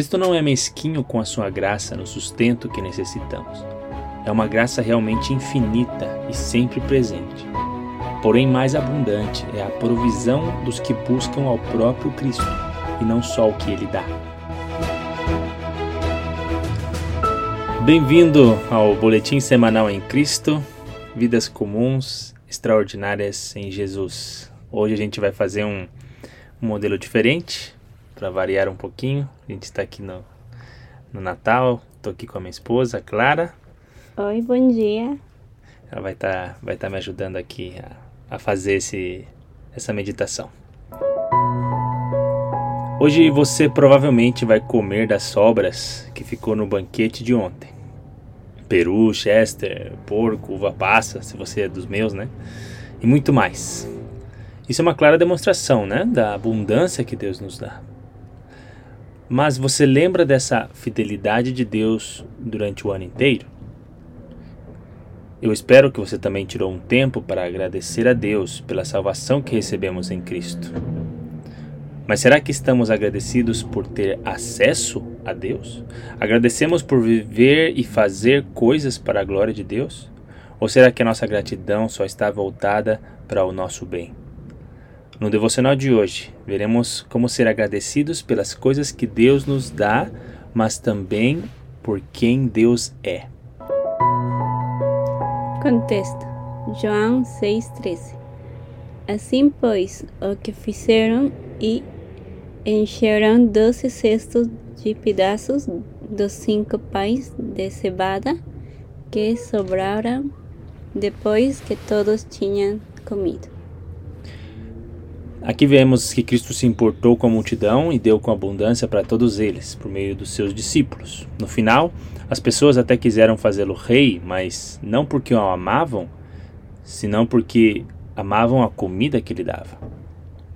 Cristo não é mesquinho com a sua graça no sustento que necessitamos. É uma graça realmente infinita e sempre presente. Porém, mais abundante é a provisão dos que buscam ao próprio Cristo e não só o que ele dá. Bem-vindo ao Boletim Semanal em Cristo, Vidas Comuns Extraordinárias em Jesus. Hoje a gente vai fazer um, um modelo diferente, para variar um pouquinho. A gente está aqui no, no Natal, estou aqui com a minha esposa, Clara. Oi, bom dia. Ela vai estar tá, vai tá me ajudando aqui a, a fazer esse, essa meditação. Hoje você provavelmente vai comer das sobras que ficou no banquete de ontem. Peru, chester, porco, uva passa, se você é dos meus, né? E muito mais. Isso é uma clara demonstração, né, da abundância que Deus nos dá. Mas você lembra dessa fidelidade de Deus durante o ano inteiro? Eu espero que você também tirou um tempo para agradecer a Deus pela salvação que recebemos em Cristo. Mas será que estamos agradecidos por ter acesso a Deus? Agradecemos por viver e fazer coisas para a glória de Deus? Ou será que a nossa gratidão só está voltada para o nosso bem? No devocional de hoje, veremos como ser agradecidos pelas coisas que Deus nos dá, mas também por quem Deus é. Contexto: João 6,13 Assim, pois, o que fizeram e encheram doze cestos de pedaços dos cinco pães de cebada que sobraram depois que todos tinham comido. Aqui vemos que Cristo se importou com a multidão e deu com abundância para todos eles, por meio dos seus discípulos. No final, as pessoas até quiseram fazê-lo rei, mas não porque o amavam, senão porque amavam a comida que ele dava.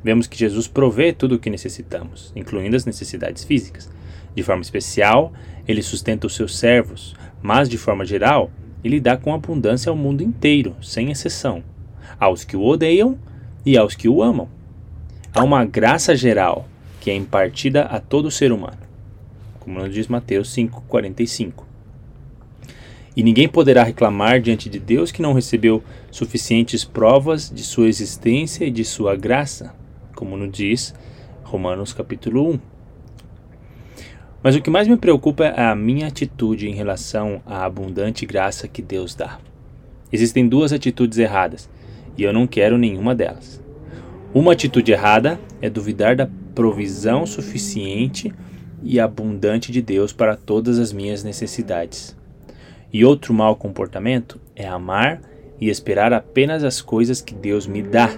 Vemos que Jesus provê tudo o que necessitamos, incluindo as necessidades físicas. De forma especial, ele sustenta os seus servos, mas de forma geral, ele dá com abundância ao mundo inteiro, sem exceção, aos que o odeiam e aos que o amam. Há uma graça geral que é impartida a todo ser humano, como nos diz Mateus 5,45. E ninguém poderá reclamar diante de Deus que não recebeu suficientes provas de sua existência e de sua graça, como nos diz Romanos capítulo 1. Mas o que mais me preocupa é a minha atitude em relação à abundante graça que Deus dá. Existem duas atitudes erradas, e eu não quero nenhuma delas. Uma atitude errada é duvidar da provisão suficiente e abundante de Deus para todas as minhas necessidades. E outro mau comportamento é amar e esperar apenas as coisas que Deus me dá,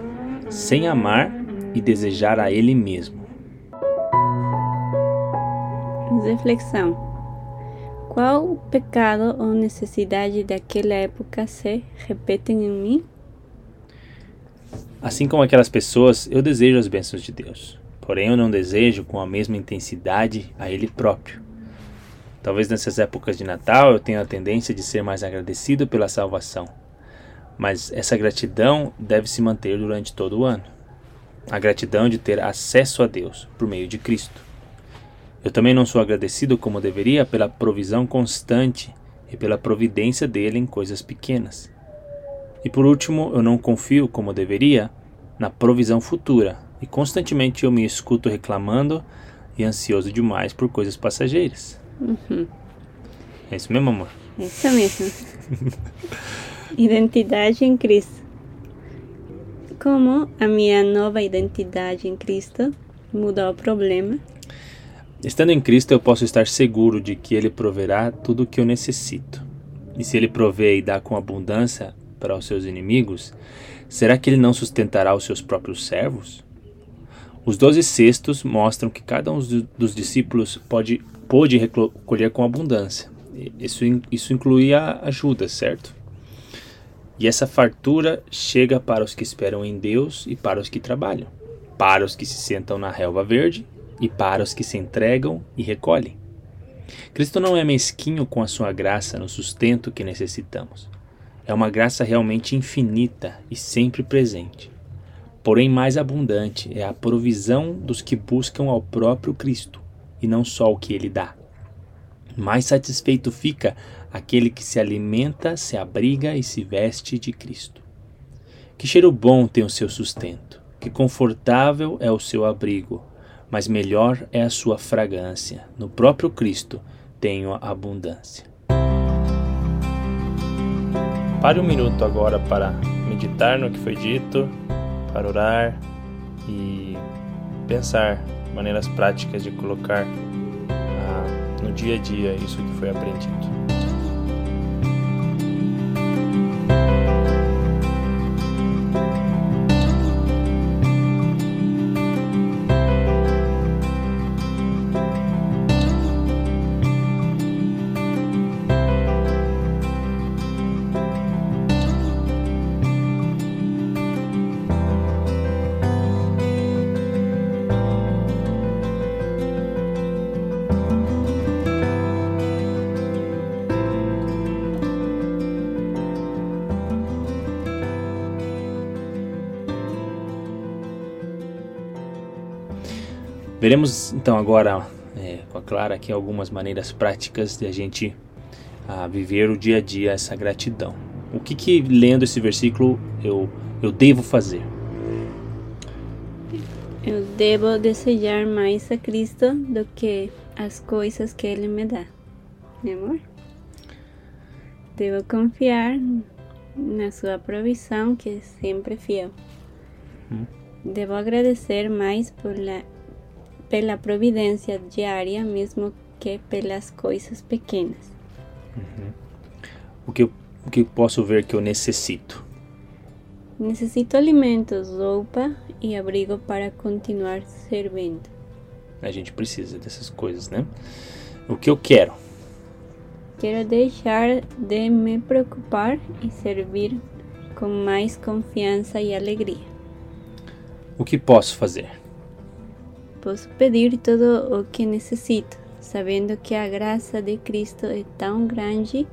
sem amar e desejar a Ele mesmo. Reflexão: Qual pecado ou necessidade daquela época se repetem em mim? Assim como aquelas pessoas, eu desejo as bênçãos de Deus. Porém, eu não desejo com a mesma intensidade a Ele próprio. Talvez nessas épocas de Natal eu tenha a tendência de ser mais agradecido pela salvação. Mas essa gratidão deve se manter durante todo o ano. A gratidão de ter acesso a Deus por meio de Cristo. Eu também não sou agradecido como deveria pela provisão constante e pela providência dele em coisas pequenas. E por último, eu não confio como deveria na provisão futura e constantemente eu me escuto reclamando e ansioso demais por coisas passageiras. Uhum. É isso mesmo, amor? É isso mesmo. identidade em Cristo. Como a minha nova identidade em Cristo mudou o problema? Estando em Cristo, eu posso estar seguro de que Ele proverá tudo o que eu necessito. E se Ele provê e dá com abundância, para os seus inimigos, será que ele não sustentará os seus próprios servos? Os doze cestos mostram que cada um dos discípulos pode, pôde recolher com abundância. Isso, isso incluía ajuda, certo? E essa fartura chega para os que esperam em Deus e para os que trabalham, para os que se sentam na relva verde e para os que se entregam e recolhem. Cristo não é mesquinho com a sua graça no sustento que necessitamos. É uma graça realmente infinita e sempre presente. Porém, mais abundante é a provisão dos que buscam ao próprio Cristo e não só o que ele dá. Mais satisfeito fica aquele que se alimenta, se abriga e se veste de Cristo. Que cheiro bom tem o seu sustento, que confortável é o seu abrigo, mas melhor é a sua fragrância. No próprio Cristo tenho abundância. Pare um minuto agora para meditar no que foi dito, para orar e pensar maneiras práticas de colocar ah, no dia a dia isso que foi aprendido. Veremos então agora é, com a Clara aqui algumas maneiras práticas de a gente a, viver o dia a dia essa gratidão. O que, que lendo esse versículo eu, eu devo fazer? Eu devo desejar mais a Cristo do que as coisas que Ele me dá, meu amor. Devo confiar na Sua provisão, que é sempre fiel. Hum. Devo agradecer mais por la pela providência diária, mesmo que pelas coisas pequenas. Uhum. O, que o que posso ver que eu necessito? Necessito alimentos, roupa e abrigo para continuar servindo. A gente precisa dessas coisas, né? O que eu quero? Quero deixar de me preocupar e servir com mais confiança e alegria. O que posso fazer? Posso pedir todo o que necessito, sabendo que a graça de Cristo é tão grande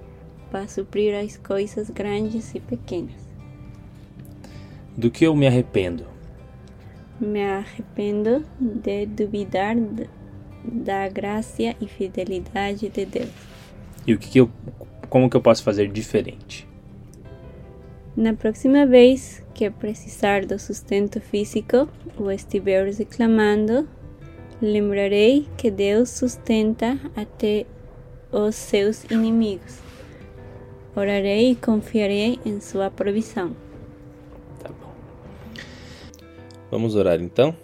para suprir as coisas grandes e pequenas. Do que eu me arrependo? Me arrependo de duvidar da graça e fidelidade de Deus. E o que, que eu, como que eu posso fazer diferente? Na próxima vez que precisar do sustento físico ou estiver reclamando, Lembrarei que Deus sustenta até os seus inimigos. Orarei e confiarei em sua provisão. Tá bom. Vamos orar então?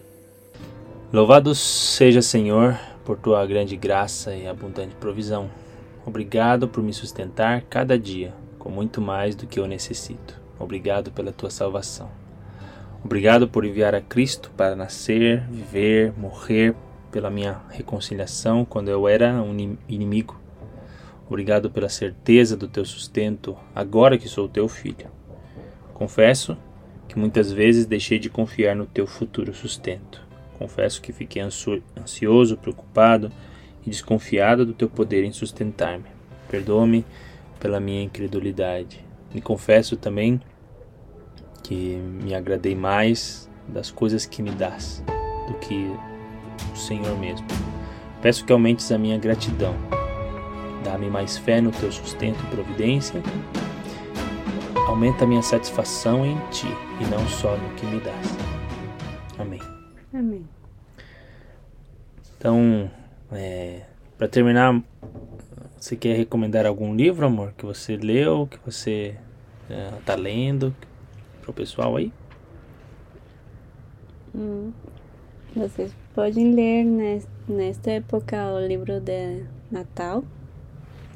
Louvado seja, Senhor, por tua grande graça e abundante provisão. Obrigado por me sustentar cada dia com muito mais do que eu necessito. Obrigado pela tua salvação. Obrigado por enviar a Cristo para nascer, viver, morrer pela minha reconciliação quando eu era um inimigo. Obrigado pela certeza do teu sustento agora que sou teu filho. Confesso que muitas vezes deixei de confiar no teu futuro sustento. Confesso que fiquei ansioso, preocupado e desconfiado do teu poder em sustentar-me. Perdoa-me pela minha incredulidade. E confesso também que me agradei mais das coisas que me dás do que o Senhor mesmo. Peço que aumentes a minha gratidão. Dá-me mais fé no teu sustento e providência. Aumenta a minha satisfação em ti e não só no que me dás. Amém. Amém. Então, é, para terminar, você quer recomendar algum livro, amor, que você leu, que você está é, lendo para o pessoal aí? Hum, vocês podem ler nesta época o livro de Natal,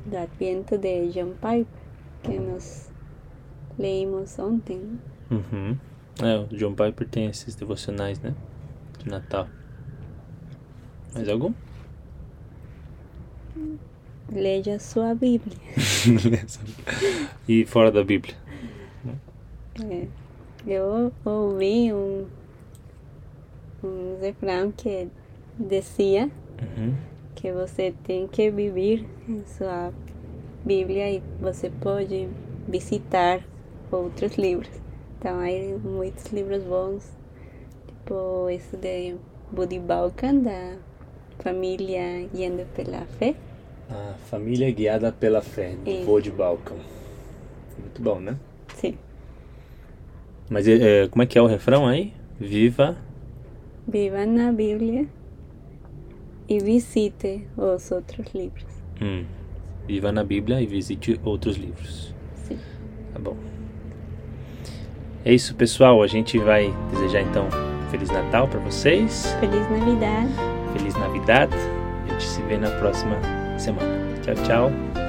do Adviento de John Piper, que nós leímos ontem. Uhum. É, o John Piper tem esses devocionais, né? De Natal. Mais algum? Leia a sua Bíblia. e fora da Bíblia? É, eu ouvi um um refrão que dizia uhum. que você tem que viver em sua Bíblia e você pode visitar outros livros. Então, há muitos livros bons, tipo esse de Buddy Balkan, da família guiando pela fé. A família guiada pela fé, do de Balcão. Muito bom, né? Mas é, como é que é o refrão aí? Viva. Viva na Bíblia e visite os outros livros. Hum, viva na Bíblia e visite outros livros. Sim. Tá bom. É isso, pessoal. A gente vai desejar então Feliz Natal para vocês. Feliz Navidad. Feliz Navidad. A gente se vê na próxima semana. Tchau, tchau.